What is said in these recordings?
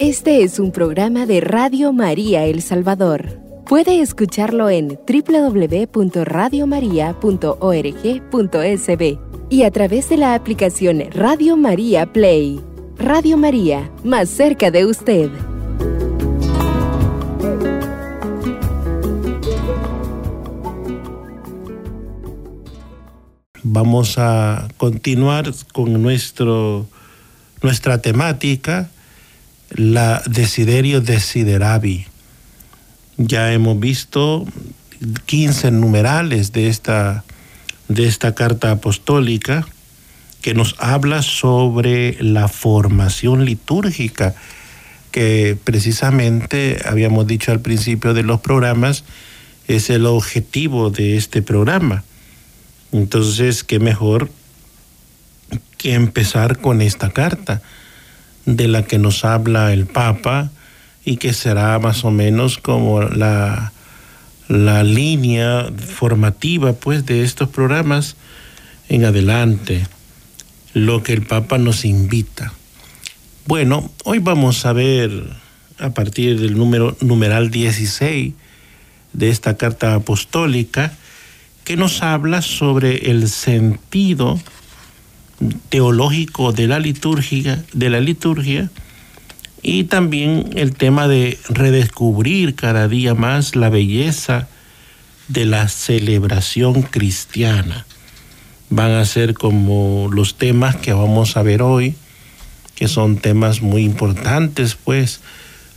Este es un programa de Radio María El Salvador. Puede escucharlo en www.radiomaria.org.sb y a través de la aplicación Radio María Play. Radio María, más cerca de usted. Vamos a continuar con nuestro, nuestra temática la Desiderio Desideravi. Ya hemos visto 15 numerales de esta, de esta carta apostólica que nos habla sobre la formación litúrgica, que precisamente habíamos dicho al principio de los programas, es el objetivo de este programa. Entonces, qué mejor que empezar con esta carta de la que nos habla el Papa y que será más o menos como la, la línea formativa pues de estos programas en adelante, lo que el Papa nos invita. Bueno, hoy vamos a ver a partir del número numeral 16 de esta carta apostólica que nos habla sobre el sentido teológico de la liturgia, de la liturgia y también el tema de redescubrir cada día más la belleza de la celebración cristiana. Van a ser como los temas que vamos a ver hoy, que son temas muy importantes, pues,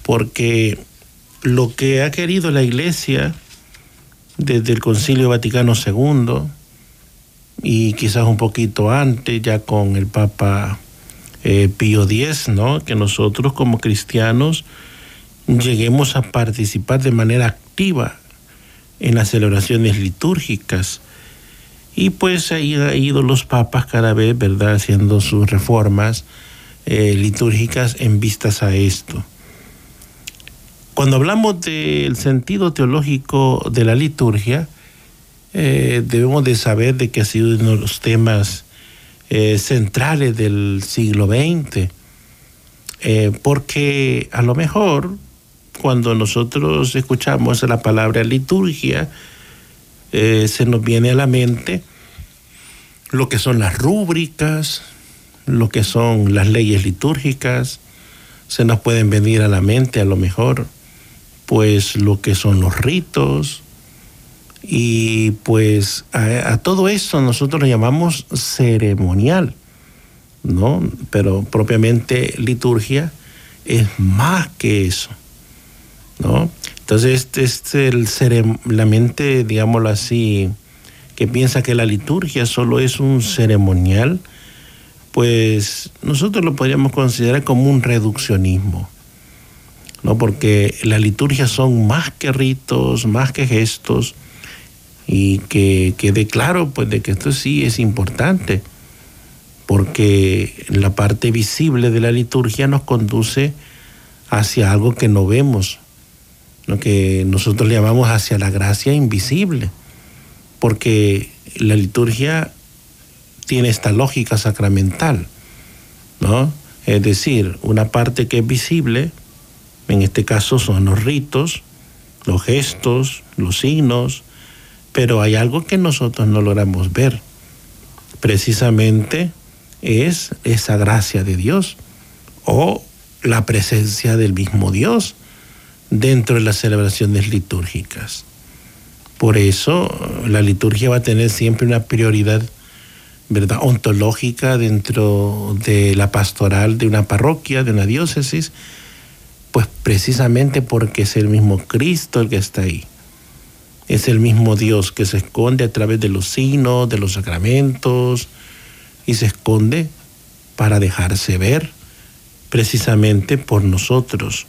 porque lo que ha querido la Iglesia desde el Concilio Vaticano II, y quizás un poquito antes, ya con el Papa eh, Pío X, ¿no? que nosotros como cristianos lleguemos a participar de manera activa en las celebraciones litúrgicas. Y pues ahí han ido los papas cada vez, ¿verdad?, haciendo sus reformas eh, litúrgicas en vistas a esto. Cuando hablamos del sentido teológico de la liturgia, eh, debemos de saber de que ha sido uno de los temas eh, centrales del siglo XX, eh, porque a lo mejor cuando nosotros escuchamos la palabra liturgia, se nos viene a la mente lo que son las rúbricas, lo que son las leyes litúrgicas, se nos pueden venir a la mente a lo mejor, pues lo que son los ritos, y pues a, todo eso nosotros lo llamamos ceremonial, ¿no? Pero propiamente liturgia es más que eso, ¿no? Entonces, este es el, la mente, digámoslo así, que piensa que la liturgia solo es un ceremonial, pues nosotros lo podríamos considerar como un reduccionismo, ¿no? Porque la liturgia son más que ritos, más que gestos, y que quede claro pues de que esto sí es importante porque la parte visible de la liturgia nos conduce hacia algo que no vemos, lo que nosotros llamamos hacia la gracia invisible, porque la liturgia tiene esta lógica sacramental, ¿no? Es decir, una parte que es visible, en este caso son los ritos, los gestos, los signos, pero hay algo que nosotros no logramos ver. Precisamente es esa gracia de Dios o la presencia del mismo Dios dentro de las celebraciones litúrgicas. Por eso la liturgia va a tener siempre una prioridad ¿verdad? ontológica dentro de la pastoral de una parroquia, de una diócesis, pues precisamente porque es el mismo Cristo el que está ahí. Es el mismo Dios que se esconde a través de los signos, de los sacramentos, y se esconde para dejarse ver precisamente por nosotros,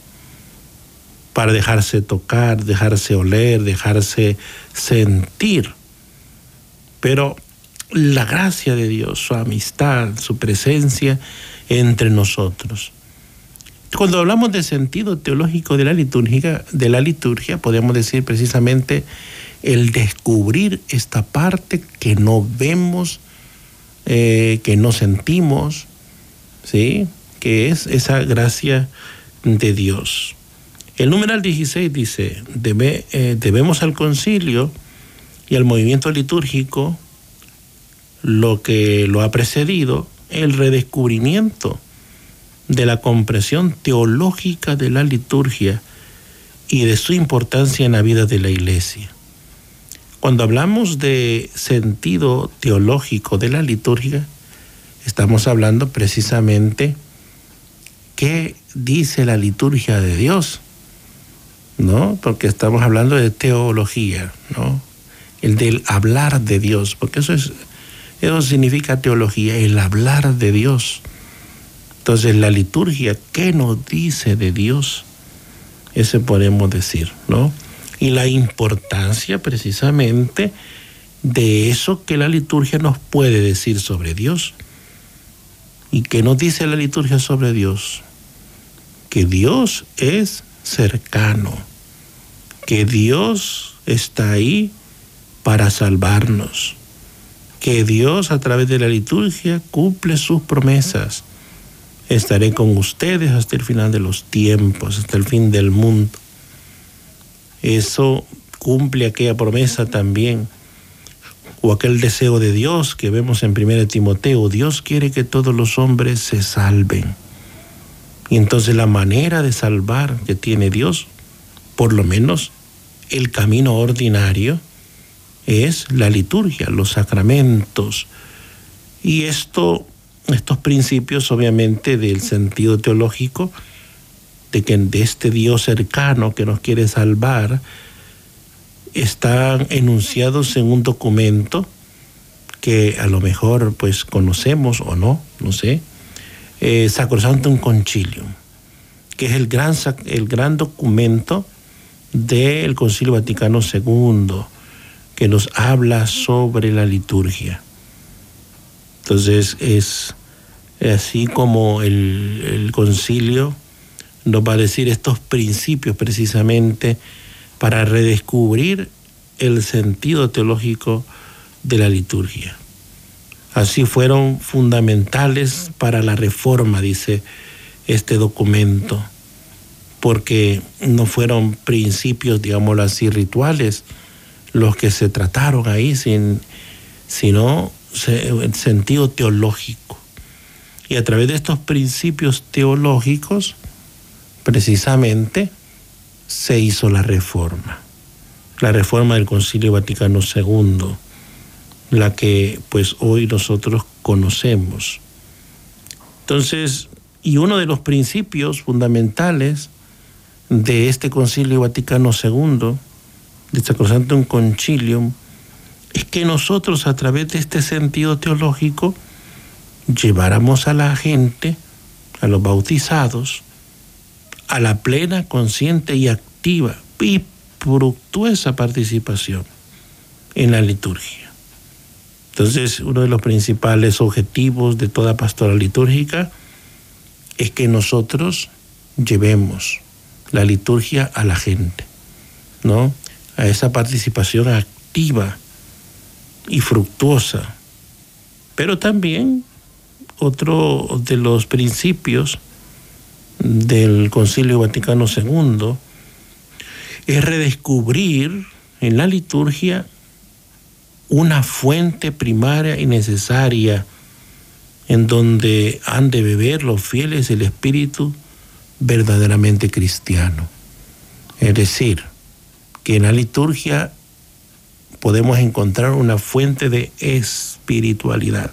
para dejarse tocar, dejarse oler, dejarse sentir. Pero la gracia de Dios, su amistad, su presencia entre nosotros. Cuando hablamos de sentido teológico de la liturgia, de la liturgia, podemos decir precisamente el descubrir esta parte que no vemos, eh, que no sentimos, ¿sí? que es esa gracia de Dios. El numeral 16 dice, eh, debemos al concilio y al movimiento litúrgico lo que lo ha precedido, el redescubrimiento de la comprensión teológica de la liturgia y de su importancia en la vida de la iglesia. Cuando hablamos de sentido teológico de la liturgia, estamos hablando precisamente qué dice la liturgia de Dios, ¿no? Porque estamos hablando de teología, ¿no? El del hablar de Dios, porque eso es eso significa teología, el hablar de Dios. Entonces, la liturgia, ¿qué nos dice de Dios? Ese podemos decir, ¿no? Y la importancia precisamente de eso que la liturgia nos puede decir sobre Dios. ¿Y qué nos dice la liturgia sobre Dios? Que Dios es cercano, que Dios está ahí para salvarnos, que Dios a través de la liturgia cumple sus promesas. Estaré con ustedes hasta el final de los tiempos, hasta el fin del mundo. Eso cumple aquella promesa también, o aquel deseo de Dios que vemos en 1 Timoteo. Dios quiere que todos los hombres se salven. Y entonces la manera de salvar que tiene Dios, por lo menos el camino ordinario, es la liturgia, los sacramentos. Y esto, estos principios obviamente del sentido teológico, de que de este Dios cercano que nos quiere salvar, están enunciados en un documento que a lo mejor pues conocemos o no, no sé, eh, Sacrosantum Concilium, que es el gran, el gran documento del Concilio Vaticano II que nos habla sobre la liturgia. Entonces es así como el, concilio nos va a decir estos principios precisamente para redescubrir el sentido teológico de la liturgia. Así fueron fundamentales para la reforma, dice este documento, porque no fueron principios, digámoslo así, rituales, los que se trataron ahí, sin, sino el sentido teológico. Y a través de estos principios teológicos, precisamente, se hizo la reforma. La reforma del Concilio Vaticano II, la que pues hoy nosotros conocemos. Entonces, y uno de los principios fundamentales de este Concilio Vaticano II de un Concilium, es que nosotros a través de este sentido teológico lleváramos a la gente, a los bautizados, a la plena, consciente y activa y fructuosa participación en la liturgia. Entonces, uno de los principales objetivos de toda pastoral litúrgica es que nosotros llevemos la liturgia a la gente, ¿no? a esa participación activa y fructuosa. Pero también otro de los principios del Concilio Vaticano II es redescubrir en la liturgia una fuente primaria y necesaria en donde han de beber los fieles el espíritu verdaderamente cristiano. Es decir, que en la liturgia podemos encontrar una fuente de espiritualidad.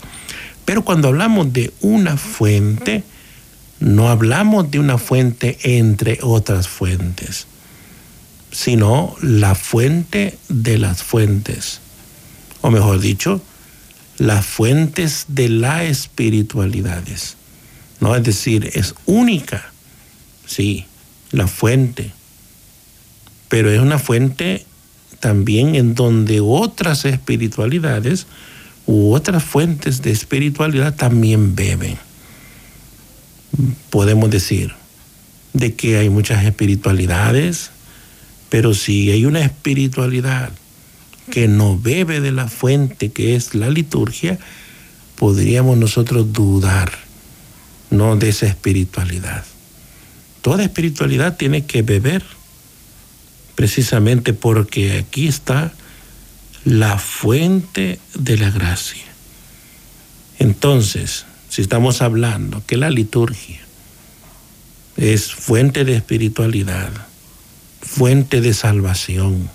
Pero cuando hablamos de una fuente, no hablamos de una fuente entre otras fuentes, sino la fuente de las fuentes, o mejor dicho, las fuentes de las espiritualidades. ¿no? Es decir, es única, sí, la fuente pero es una fuente también en donde otras espiritualidades u otras fuentes de espiritualidad también beben. Podemos decir de que hay muchas espiritualidades, pero si hay una espiritualidad que no bebe de la fuente que es la liturgia, podríamos nosotros dudar no de esa espiritualidad. toda espiritualidad tiene que beber, precisamente porque aquí está la fuente de la gracia. Entonces, si estamos hablando que la liturgia es fuente de espiritualidad, fuente de salvación,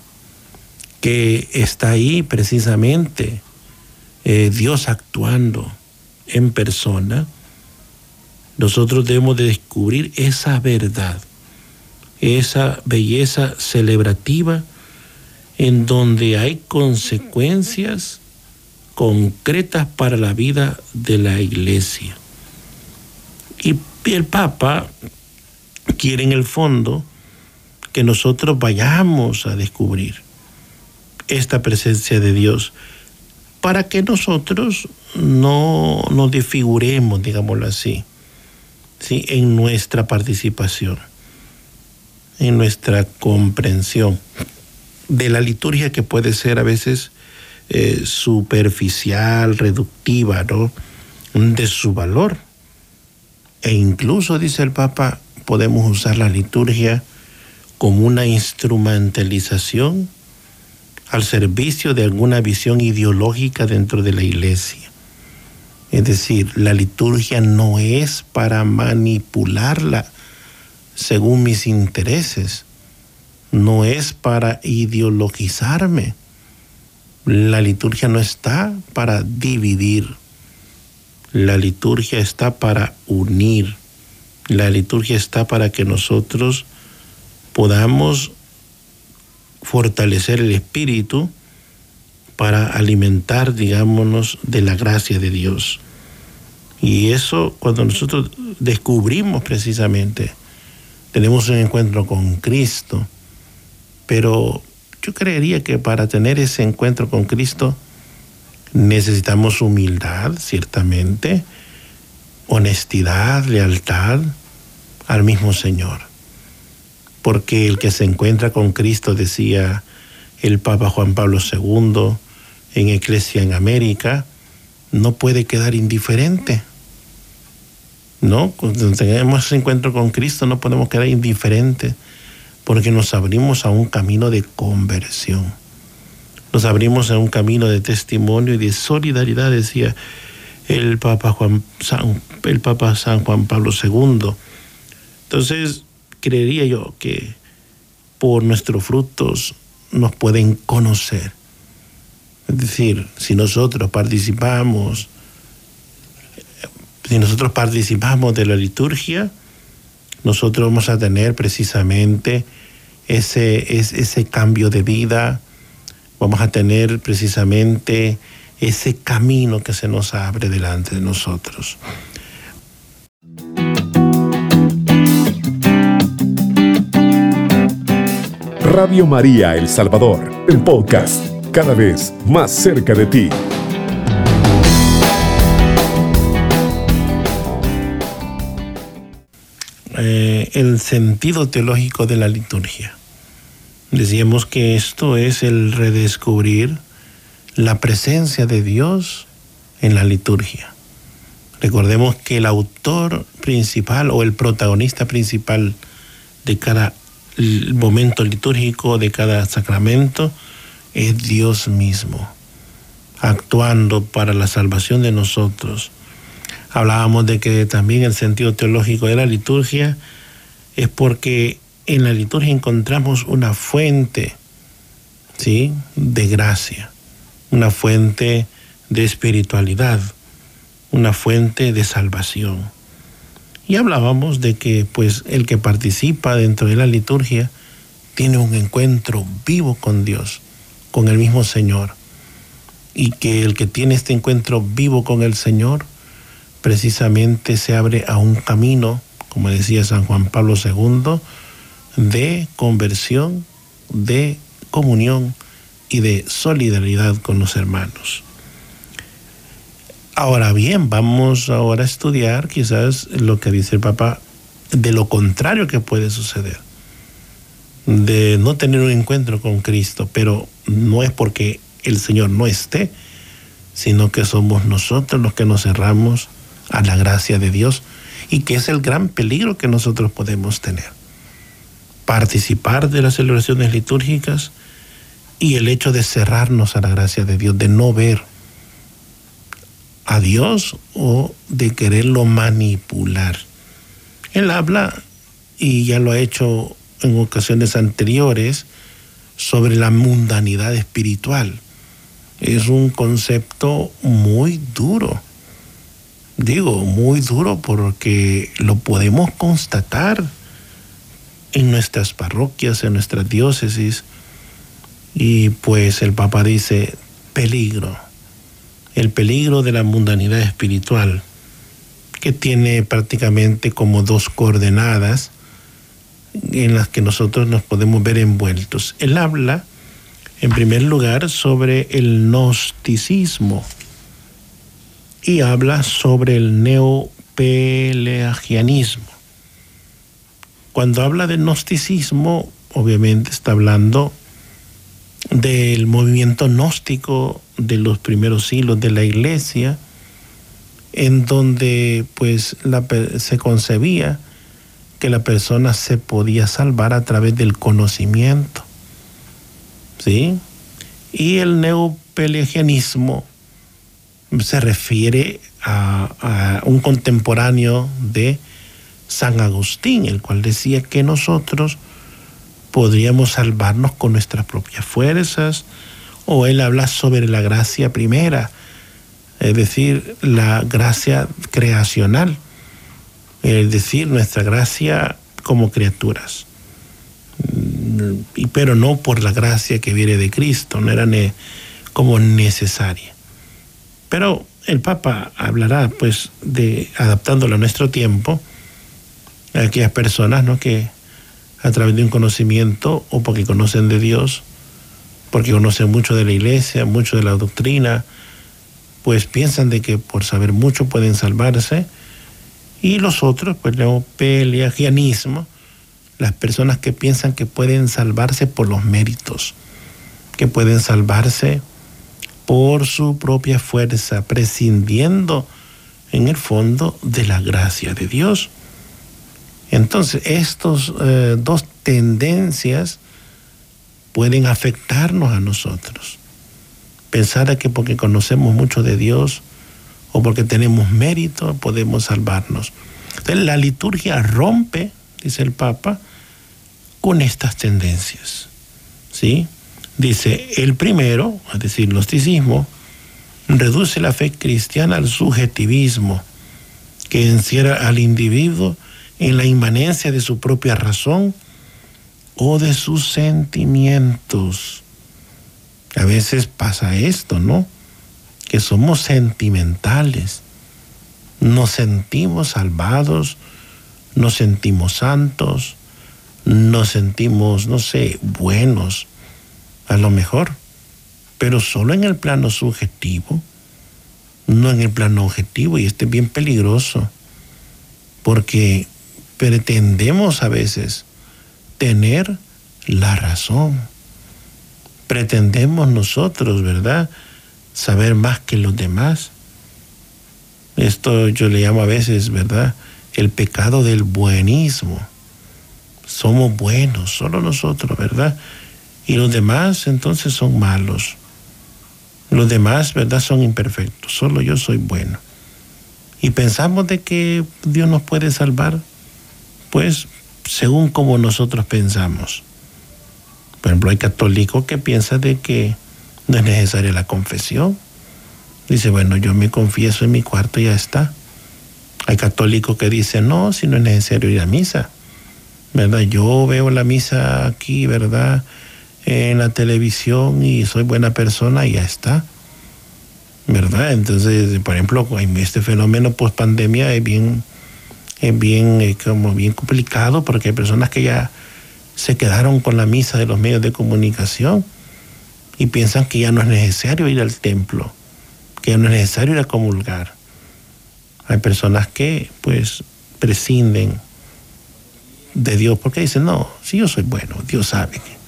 que está ahí precisamente eh, Dios actuando en persona, nosotros debemos de descubrir esa verdad, esa belleza celebrativa en donde hay consecuencias concretas para la vida de la iglesia. Y el Papa quiere en el fondo que nosotros vayamos a descubrir esta presencia de Dios para que nosotros no nos desfiguremos, digámoslo así, ¿sí? en nuestra participación, en nuestra comprensión de la liturgia que puede ser a veces eh, superficial, reductiva, ¿no? De su valor. E incluso, dice el Papa, podemos usar la liturgia como una instrumentalización al servicio de alguna visión ideológica dentro de la iglesia. Es decir, la liturgia no es para manipularla según mis intereses, no es para ideologizarme. La liturgia no está para dividir, la liturgia está para unir, la liturgia está para que nosotros podamos fortalecer el espíritu para alimentar, digámonos, de la gracia de Dios. Y eso cuando nosotros descubrimos precisamente, tenemos un encuentro con Cristo, pero yo creería que para tener ese encuentro con Cristo necesitamos humildad, ciertamente, honestidad, lealtad al mismo Señor porque el que se encuentra con Cristo, decía el Papa Juan Pablo II en Iglesia en América, no puede quedar indiferente. ¿No? Cuando tenemos ese encuentro con Cristo no podemos quedar indiferentes porque nos abrimos a un camino de conversión. Nos abrimos a un camino de testimonio y de solidaridad, decía el Papa, Juan, el Papa San Juan Pablo II. Entonces, creería yo que por nuestros frutos nos pueden conocer. Es decir, si nosotros participamos, si nosotros participamos de la liturgia, nosotros vamos a tener precisamente ese, ese cambio de vida, vamos a tener precisamente ese camino que se nos abre delante de nosotros. Radio María El Salvador, el podcast, cada vez más cerca de ti. Eh, el sentido teológico de la liturgia. Decíamos que esto es el redescubrir la presencia de Dios en la liturgia. Recordemos que el autor principal o el protagonista principal de cada momento litúrgico de cada sacramento es Dios mismo, actuando para la salvación de nosotros. Hablábamos de que también el sentido teológico de la liturgia es porque en la liturgia encontramos una fuente ¿sí? de gracia, una fuente de espiritualidad, una fuente de salvación. Y hablábamos de que pues el que participa dentro de la liturgia tiene un encuentro vivo con Dios, con el mismo Señor. Y que el que tiene este encuentro vivo con el Señor precisamente se abre a un camino, como decía San Juan Pablo II, de conversión, de comunión y de solidaridad con los hermanos. Ahora bien, vamos ahora a estudiar quizás lo que dice el Papa de lo contrario que puede suceder, de no tener un encuentro con Cristo, pero no es porque el Señor no esté, sino que somos nosotros los que nos cerramos a la gracia de Dios y que es el gran peligro que nosotros podemos tener. Participar de las celebraciones litúrgicas y el hecho de cerrarnos a la gracia de Dios, de no ver a Dios o de quererlo manipular. Él habla, y ya lo ha hecho en ocasiones anteriores, sobre la mundanidad espiritual. Es un concepto muy duro. Digo, muy duro porque lo podemos constatar en nuestras parroquias, en nuestras diócesis. Y pues el Papa dice, peligro, el peligro de la mundanidad espiritual, que tiene prácticamente como dos coordenadas en las que nosotros nos podemos ver envueltos. Él habla, en primer lugar, sobre el gnosticismo y habla sobre el neopelagianismo. Cuando habla de gnosticismo, obviamente está hablando del movimiento gnóstico de los primeros siglos de la iglesia, en donde pues se concebía que la persona se podía salvar a través del conocimiento. ¿Sí? Y el neopelagianismo se refiere a, un contemporáneo de San Agustín, el cual decía que nosotros podríamos salvarnos con nuestras propias fuerzas, o él habla sobre la gracia primera, es decir, la gracia creacional es decir, nuestra gracia como criaturas. Pero no por la gracia que viene de Cristo, no era como necesaria. Pero el Papa hablará, pues, de adaptándolo a nuestro tiempo, a aquellas personas ¿no? que a través de un conocimiento o porque conocen de Dios, porque conocen mucho de la iglesia, mucho de la doctrina, pues piensan de que por saber mucho pueden salvarse y los otros, pues peleagianismo, las personas que piensan que pueden salvarse por los méritos, que pueden salvarse por su propia fuerza, prescindiendo en el fondo de la gracia de Dios. Entonces, estas eh, dos tendencias pueden afectarnos a nosotros. Pensar que porque conocemos mucho de Dios, o porque tenemos mérito podemos salvarnos. Entonces la liturgia rompe, dice el Papa, con estas tendencias. ¿Sí? Dice, el primero, es decir, gnosticismo, reduce la fe cristiana al subjetivismo, que encierra al individuo en la inmanencia de su propia razón o de sus sentimientos. A veces pasa esto, ¿no? que somos sentimentales, nos sentimos salvados, nos sentimos santos, nos sentimos, no sé, buenos, a lo mejor, pero solo en el plano subjetivo, no en el plano objetivo, y este es bien peligroso, porque pretendemos a veces tener la razón. Pretendemos nosotros, ¿verdad? saber más que los demás. Esto yo le llamo a veces, ¿verdad? El pecado del buenismo. Somos buenos, solo nosotros, ¿verdad? Y los demás entonces son malos. Los demás, ¿verdad? Son imperfectos. Solo yo soy bueno. Y pensamos de que Dios nos puede salvar, pues según como nosotros pensamos. Por ejemplo, hay católicos que piensan de que no es necesaria la confesión. Dice, bueno, yo me confieso en mi cuarto y ya está. Hay católicos que dicen, no, si no es necesario ir a misa. ¿Verdad? Yo veo la misa aquí, ¿verdad? En la televisión y soy buena persona y ya está. ¿Verdad? Entonces, por ejemplo, este fenómeno post pandemia es bien, es bien, como bien complicado porque hay personas que ya se quedaron con la misa de los medios de comunicación y piensan que ya no es necesario ir al templo, que ya no es necesario ir a comulgar. Hay personas que pues prescinden de Dios porque dicen, no, si yo soy bueno, Dios sabe que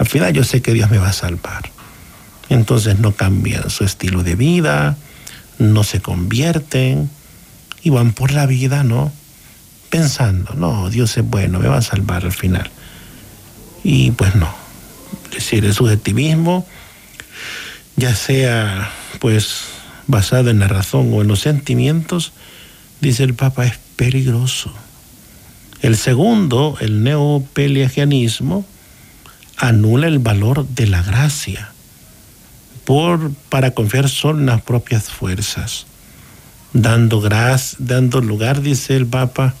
al final yo sé que Dios me va a salvar. Entonces no cambian su estilo de vida, no se convierten y van por la vida, ¿no? pensando, no, Dios es bueno, me va a salvar al final. Y pues no. Es decir, el subjetivismo, ya sea pues basado en la razón o en los sentimientos, dice el Papa, es peligroso. El segundo, el neopelagianismo, anula el valor de la gracia por, para confiar solo en las propias fuerzas, dando, dando lugar, dice el Papa,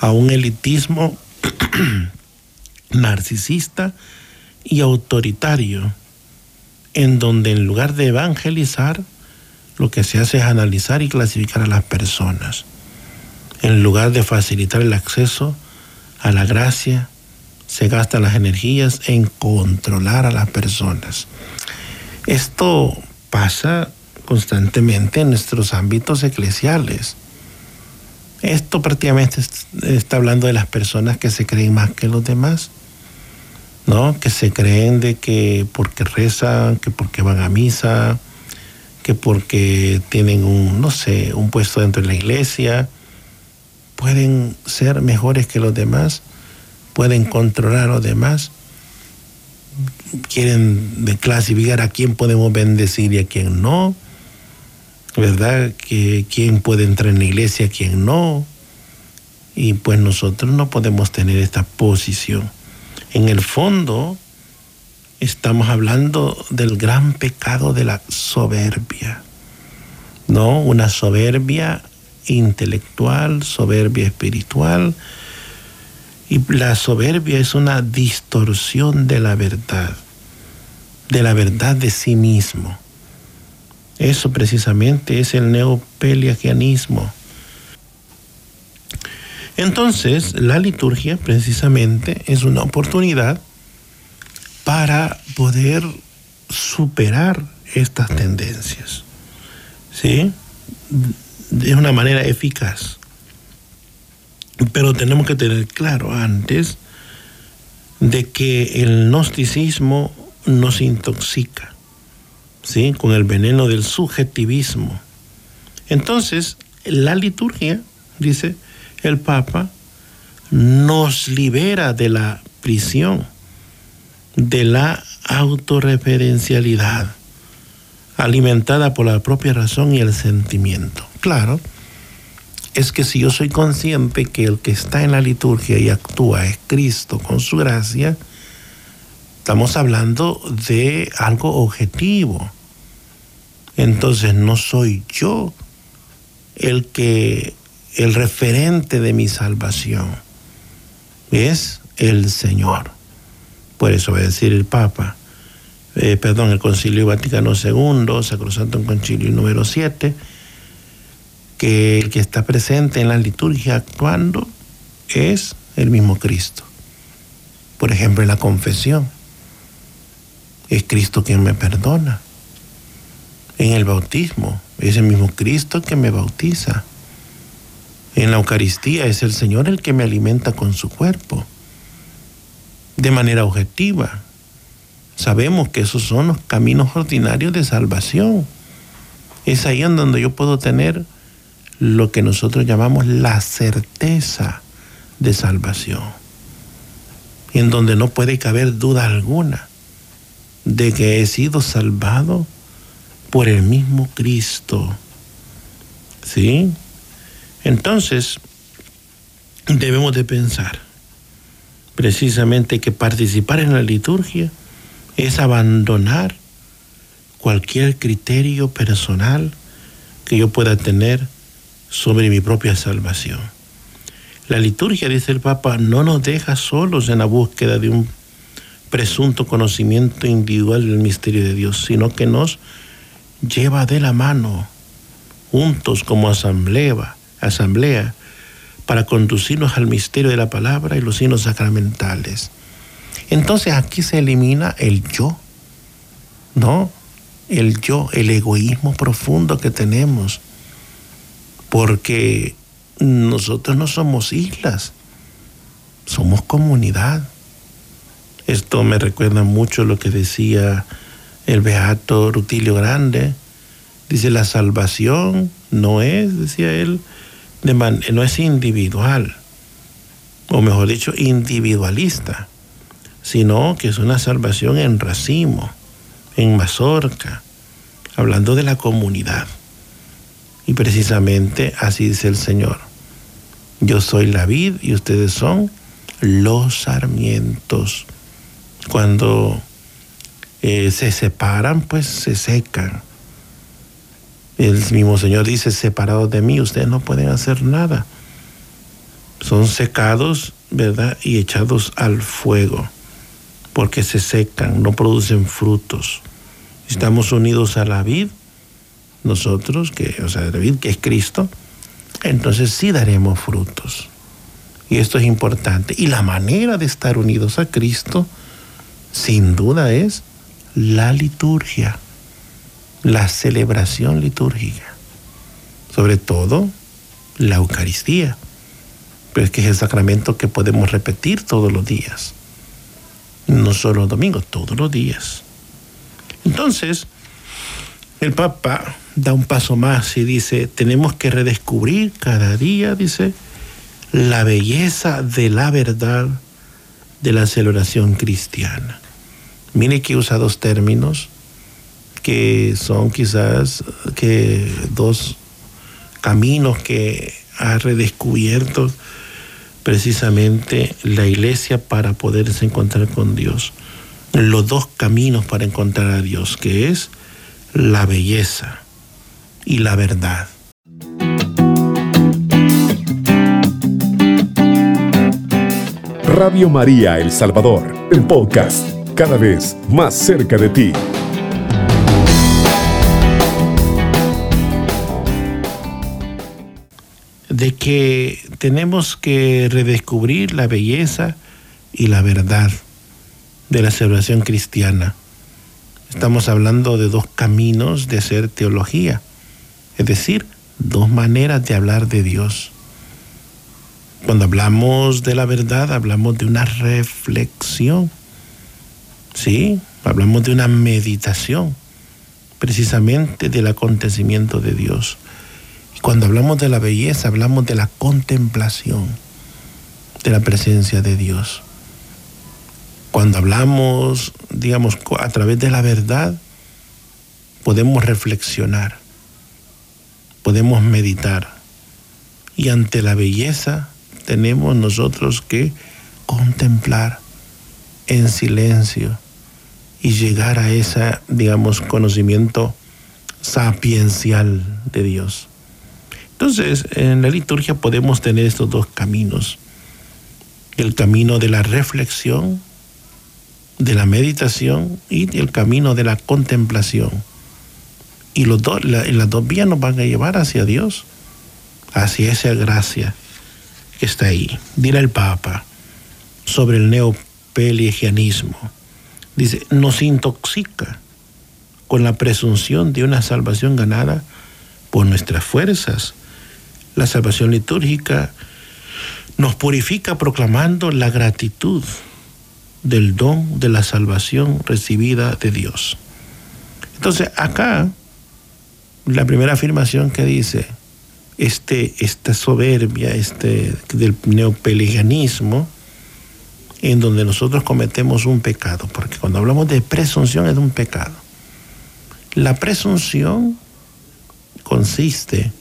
a un elitismo narcisista y autoritario, en donde en lugar de evangelizar, lo que se hace es analizar y clasificar a las personas, en lugar de facilitar el acceso a la gracia, se gastan las energías en controlar a las personas. Esto pasa constantemente en nuestros ámbitos eclesiales. Esto prácticamente está hablando de las personas que se creen más que los demás, ¿no? Que se creen de que porque rezan, que porque van a misa, que porque tienen un, no sé, un puesto dentro de la iglesia, pueden ser mejores que los demás, pueden controlar a los demás, quieren clasificar a quién podemos bendecir y a quién no, ¿verdad? Que quién puede entrar en la iglesia, quién no. Y pues nosotros no podemos tener esta posición. En el fondo, estamos hablando del gran pecado de la soberbia, ¿no? Una soberbia intelectual, soberbia espiritual. Y la soberbia es una distorsión de la verdad, de la verdad de sí mismo. Eso precisamente es el neopelagianismo. Entonces, la liturgia precisamente es una oportunidad para poder superar estas tendencias, ¿sí? De una manera eficaz. Pero tenemos que tener claro antes de que el gnosticismo nos intoxica, ¿sí? Con el veneno del subjetivismo. Entonces, la liturgia, dice el Papa, nos libera de la prisión de la autorreferencialidad, alimentada por la propia razón y el sentimiento. Claro, es que si yo soy consciente que el que está en la liturgia y actúa es Cristo con su gracia, estamos hablando de algo objetivo. Entonces no soy yo el que el referente de mi salvación es el Señor. Por eso va a decir el Papa, eh, perdón, el Concilio Vaticano II, Sacrosanto Concilio número 7, que el que está presente en la liturgia actuando es el mismo Cristo. Por ejemplo, en la confesión, es Cristo quien me perdona. En el bautismo, es el mismo Cristo que me bautiza. En la Eucaristía es el Señor el que me alimenta con su cuerpo de manera objetiva. Sabemos que esos son los caminos ordinarios de salvación. Es ahí en donde yo puedo tener lo que nosotros llamamos la certeza de salvación. En donde no puede caber duda alguna de que he sido salvado por el mismo Cristo. ¿Sí? Entonces, debemos de pensar precisamente que participar en la liturgia es abandonar cualquier criterio personal que yo pueda tener sobre mi propia salvación. La liturgia, dice el Papa, no nos deja solos en la búsqueda de un presunto conocimiento individual del misterio de Dios, sino que nos lleva de la mano, juntos como asamblea, asamblea para conducirnos al misterio de la palabra y los signos sacramentales. Entonces aquí se elimina el yo, ¿no? El yo, el egoísmo profundo que tenemos, porque nosotros no somos islas, somos comunidad. Esto me recuerda mucho lo que decía el beato Rutilio Grande. Dice, la salvación no es, decía él, no es individual, o mejor dicho, individualista, sino que es una salvación en racimo, en mazorca, hablando de la comunidad. Y precisamente así dice el Señor. Yo soy la vid y ustedes son los sarmientos. Cuando eh, se separan, pues se secan. El mismo Señor dice, separados de mí, ustedes no pueden hacer nada. Son secados, ¿verdad? Y echados al fuego, porque se secan, no producen frutos. Estamos unidos a la vid, nosotros, que, o sea, la vid que es Cristo, entonces sí daremos frutos. Y esto es importante. Y la manera de estar unidos a Cristo, sin duda, es la liturgia, la celebración litúrgica. Sobre todo, la Eucaristía. Pero es que es el sacramento que podemos repetir todos los días. No solo los domingos, todos los días. Entonces, el Papa da un paso más y dice, tenemos que redescubrir cada día, dice, la belleza de la verdad de la celebración cristiana. Mire que usa dos términos que son quizás que dos caminos que ha redescubierto precisamente la iglesia para poderse encontrar con Dios. Los dos caminos para encontrar a Dios, que es la belleza y la verdad. Radio María El Salvador, el podcast, cada vez más cerca de ti. De que tenemos que redescubrir la belleza y la verdad de la celebración cristiana. Estamos hablando de dos caminos de hacer teología, es decir, dos maneras de hablar de Dios. Cuando hablamos de la verdad, hablamos de una reflexión, ¿sí? Hablamos de una meditación, precisamente del acontecimiento de Dios. Y cuando hablamos de la belleza, hablamos de la contemplación de la presencia de Dios. Cuando hablamos, digamos, a través de la verdad, podemos reflexionar, podemos meditar. Y ante la belleza tenemos nosotros que contemplar en silencio y llegar a ese, digamos, conocimiento sapiencial de Dios. Entonces, en la liturgia podemos tener estos dos caminos. El camino de la reflexión de la meditación y el camino de la contemplación. Y los dos, las dos vías nos van a llevar hacia Dios, hacia esa gracia que está ahí. Dirá el Papa sobre el neopelagianismo. Dice, nos intoxica con la presunción de una salvación ganada por nuestras fuerzas. La salvación litúrgica nos purifica proclamando la gratitud del don de la salvación recibida de Dios. Entonces, acá, la primera afirmación que dice, este, esta soberbia este, del neopeliganismo, en donde nosotros cometemos un pecado, porque cuando hablamos de presunción es un pecado. La presunción consiste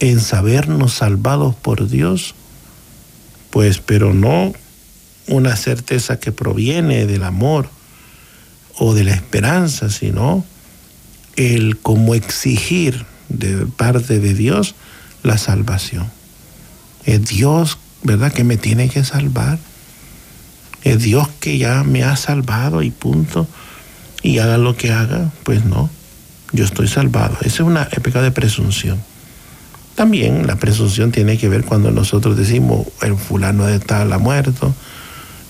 en sabernos salvados por Dios, pues, pero no una certeza que proviene del amor o de la esperanza, sino el como exigir de parte de Dios la salvación. Es Dios, ¿verdad?, que me tiene que salvar. Es Dios que ya me ha salvado y punto. Y haga lo que haga, pues no, yo estoy salvado. Esa es una época de presunción. También la presunción tiene que ver cuando nosotros decimos, el fulano de tal ha muerto,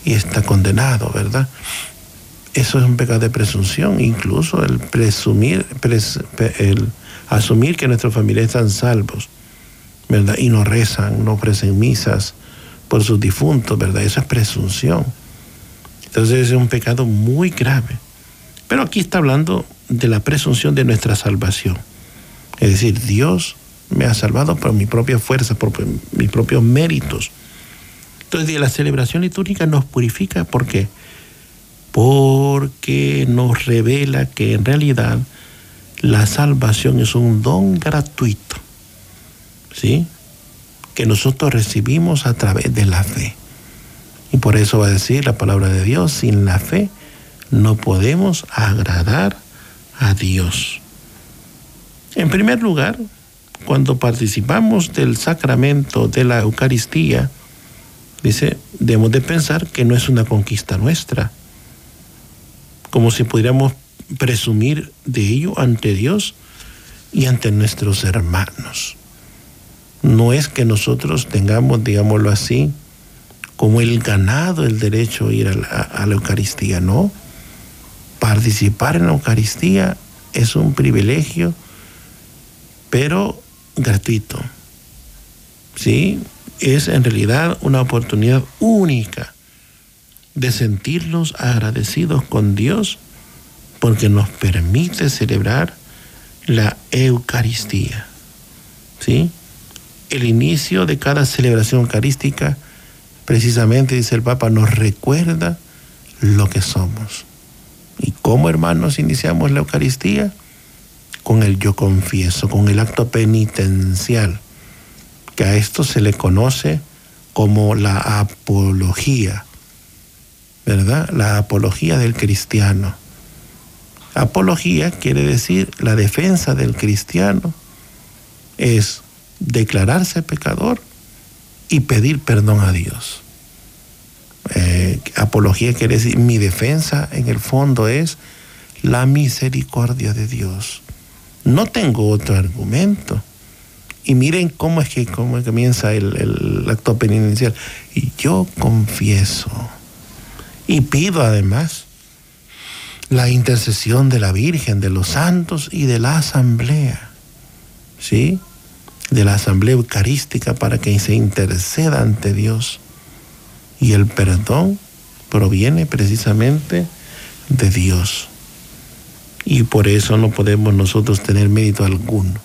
y está condenado, ¿verdad? Eso es un pecado de presunción, incluso el presumir, el asumir que nuestros familiares están salvos, ¿verdad? Y no rezan, no ofrecen misas por sus difuntos, ¿verdad? Eso es presunción. Entonces es un pecado muy grave. Pero aquí está hablando de la presunción de nuestra salvación. Es decir, Dios me ha salvado por mi propia fuerza, por mis propios méritos. Entonces, la celebración litúrgica nos purifica, ¿por qué? Porque nos revela que en realidad la salvación es un don gratuito, ¿sí? Que nosotros recibimos a través de la fe. Y por eso va a decir la palabra de Dios, sin la fe no podemos agradar a Dios. En primer lugar, cuando participamos del sacramento de la Eucaristía, dice, debemos de pensar que no es una conquista nuestra, como si pudiéramos presumir de ello ante Dios y ante nuestros hermanos. No es que nosotros tengamos, digámoslo así, como el ganado el derecho a ir a la, a la Eucaristía, no. Participar en la Eucaristía es un privilegio, pero gratuito. ¿Sí? Es en realidad una oportunidad única de sentirnos agradecidos con Dios porque nos permite celebrar la Eucaristía. ¿Sí? El inicio de cada celebración eucarística, precisamente, dice el Papa, nos recuerda lo que somos. ¿Y cómo, hermanos, iniciamos la Eucaristía? Con el yo confieso, con el acto penitencial, que a esto se le conoce como la apología, ¿verdad? La apología del cristiano. Apología quiere decir la defensa del cristiano, es declararse pecador y pedir perdón a Dios. Eh, apología quiere decir mi defensa en el fondo es la misericordia de Dios. No tengo otro argumento. Y miren cómo es que cómo comienza el, el acto penitencial. Y yo confieso y pido además la intercesión de la Virgen, de los santos y de la asamblea. ¿Sí? De la asamblea eucarística para que se interceda ante Dios. Y el perdón proviene precisamente de Dios. Y por eso no podemos nosotros tener mérito alguno.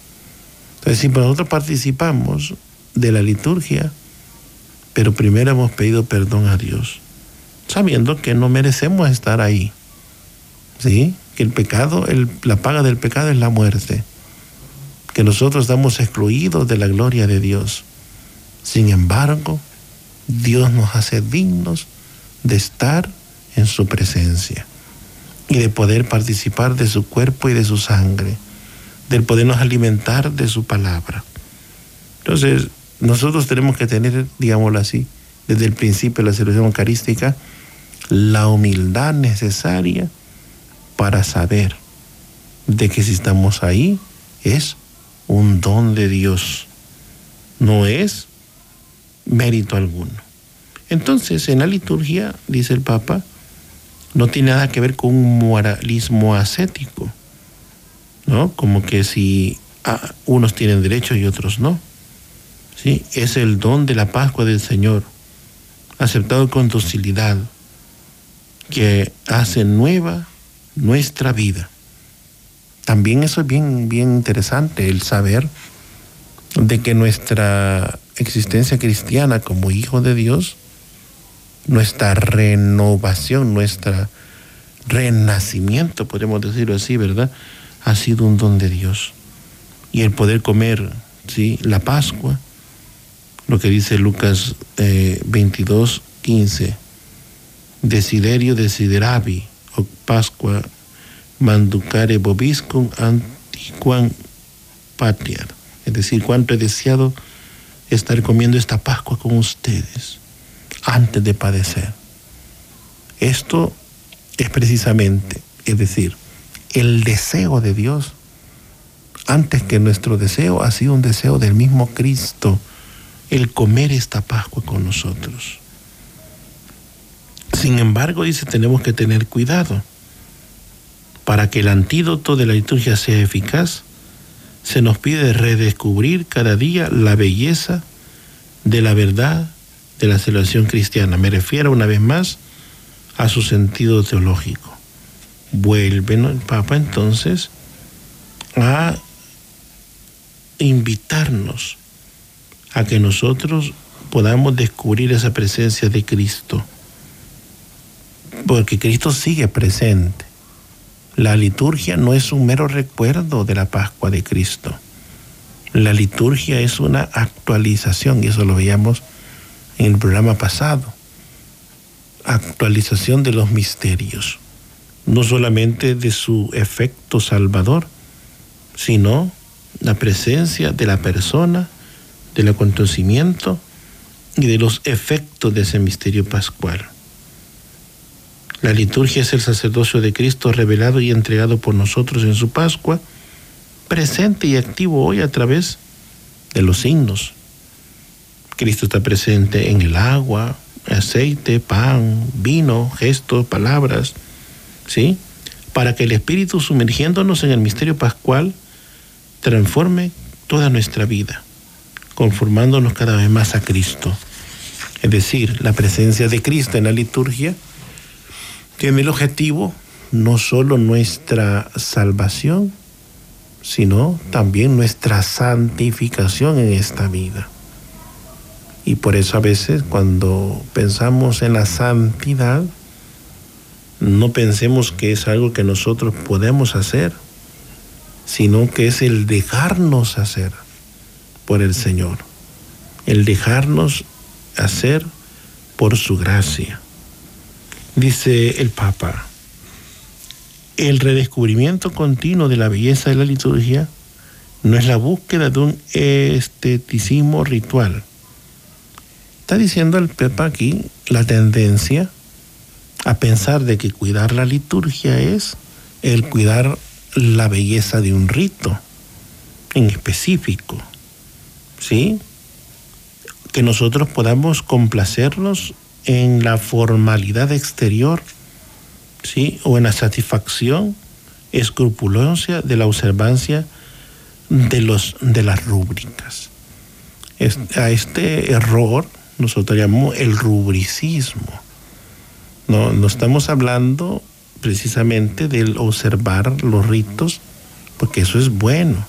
Entonces, si nosotros participamos de la liturgia, pero primero hemos pedido perdón a Dios, sabiendo que no merecemos estar ahí. ¿Sí? Que el pecado, la paga del pecado es la muerte. Que nosotros estamos excluidos de la gloria de Dios. Sin embargo, Dios nos hace dignos de estar en su presencia y de poder participar de su cuerpo y de su sangre, del podernos alimentar de su palabra. Entonces, nosotros tenemos que tener, digámoslo así, desde el principio de la celebración eucarística, la humildad necesaria para saber de que si estamos ahí es un don de Dios, no es mérito alguno. Entonces, en la liturgia, dice el Papa, no tiene nada que ver con un moralismo ascético, ¿no? Como que si ah, unos tienen derecho y otros no. ¿sí? Es el don de la Pascua del Señor, aceptado con docilidad, que hace nueva nuestra vida. También eso es bien, bien interesante, el saber de que nuestra existencia cristiana como hijo de Dios, nuestra renovación, nuestro renacimiento, podemos decirlo así, ¿verdad? Ha sido un don de Dios. Y el poder comer, ¿sí? La Pascua, lo que dice Lucas eh, 22, 15, desiderio desideravi, o Pascua manducare bobiscum antiquam patriar. Es decir, cuánto he deseado estar comiendo esta Pascua con ustedes antes de padecer. Esto es precisamente, es decir, el deseo de Dios, antes que nuestro deseo, ha sido un deseo del mismo Cristo, el comer esta Pascua con nosotros. Sin embargo, dice, tenemos que tener cuidado. Para que el antídoto de la liturgia sea eficaz, se nos pide redescubrir cada día la belleza de la verdad de la celebración cristiana. Me refiero una vez más a su sentido teológico. Vuelve el Papa entonces a invitarnos a que nosotros podamos descubrir esa presencia de Cristo. Porque Cristo sigue presente. La liturgia no es un mero recuerdo de la Pascua de Cristo. La liturgia es una actualización, y eso lo veíamos en el programa pasado. Actualización de los misterios, no solamente de su efecto salvador, sino la presencia de la persona, del acontecimiento y de los efectos de ese misterio pascual. La liturgia es el sacerdocio de Cristo revelado y entregado por nosotros en su Pascua, presente y activo hoy a través de los signos. Cristo está presente en el agua, aceite, pan, vino, gestos, palabras, ¿sí? Para que el Espíritu sumergiéndonos en el misterio pascual transforme toda nuestra vida, conformándonos cada vez más a Cristo. Es decir, la presencia de Cristo en la liturgia tiene el objetivo no solo nuestra salvación, sino también nuestra santificación en esta vida. Y por eso a veces cuando pensamos en la santidad, no pensemos que es algo que nosotros podemos hacer, sino que es el dejarnos hacer por el Señor, el dejarnos hacer por su gracia. Dice el Papa, el redescubrimiento continuo de la belleza de la liturgia no es la búsqueda de un esteticismo ritual. Está diciendo el Papa aquí la tendencia a pensar de que cuidar la liturgia es el cuidar la belleza de un rito en específico. ¿Sí? que nosotros podamos complacernos en la formalidad exterior, ¿sí? O en la satisfacción escrupulosa de la observancia de, los, de las rúbricas. a este error nosotros llamamos el rubricismo. No, no estamos hablando precisamente del observar los ritos, porque eso es bueno.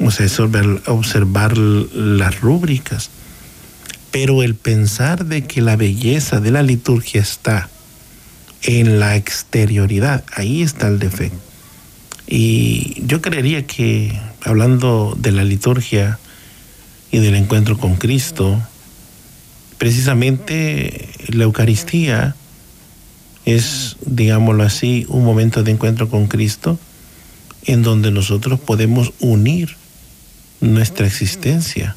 O sea, observar las rúbricas pero el pensar de que la belleza de la liturgia está en la exterioridad, ahí está el defecto. Y yo creería que hablando de la liturgia y del encuentro con Cristo, precisamente la Eucaristía es, digámoslo así, un momento de encuentro con Cristo en donde nosotros podemos unir nuestra existencia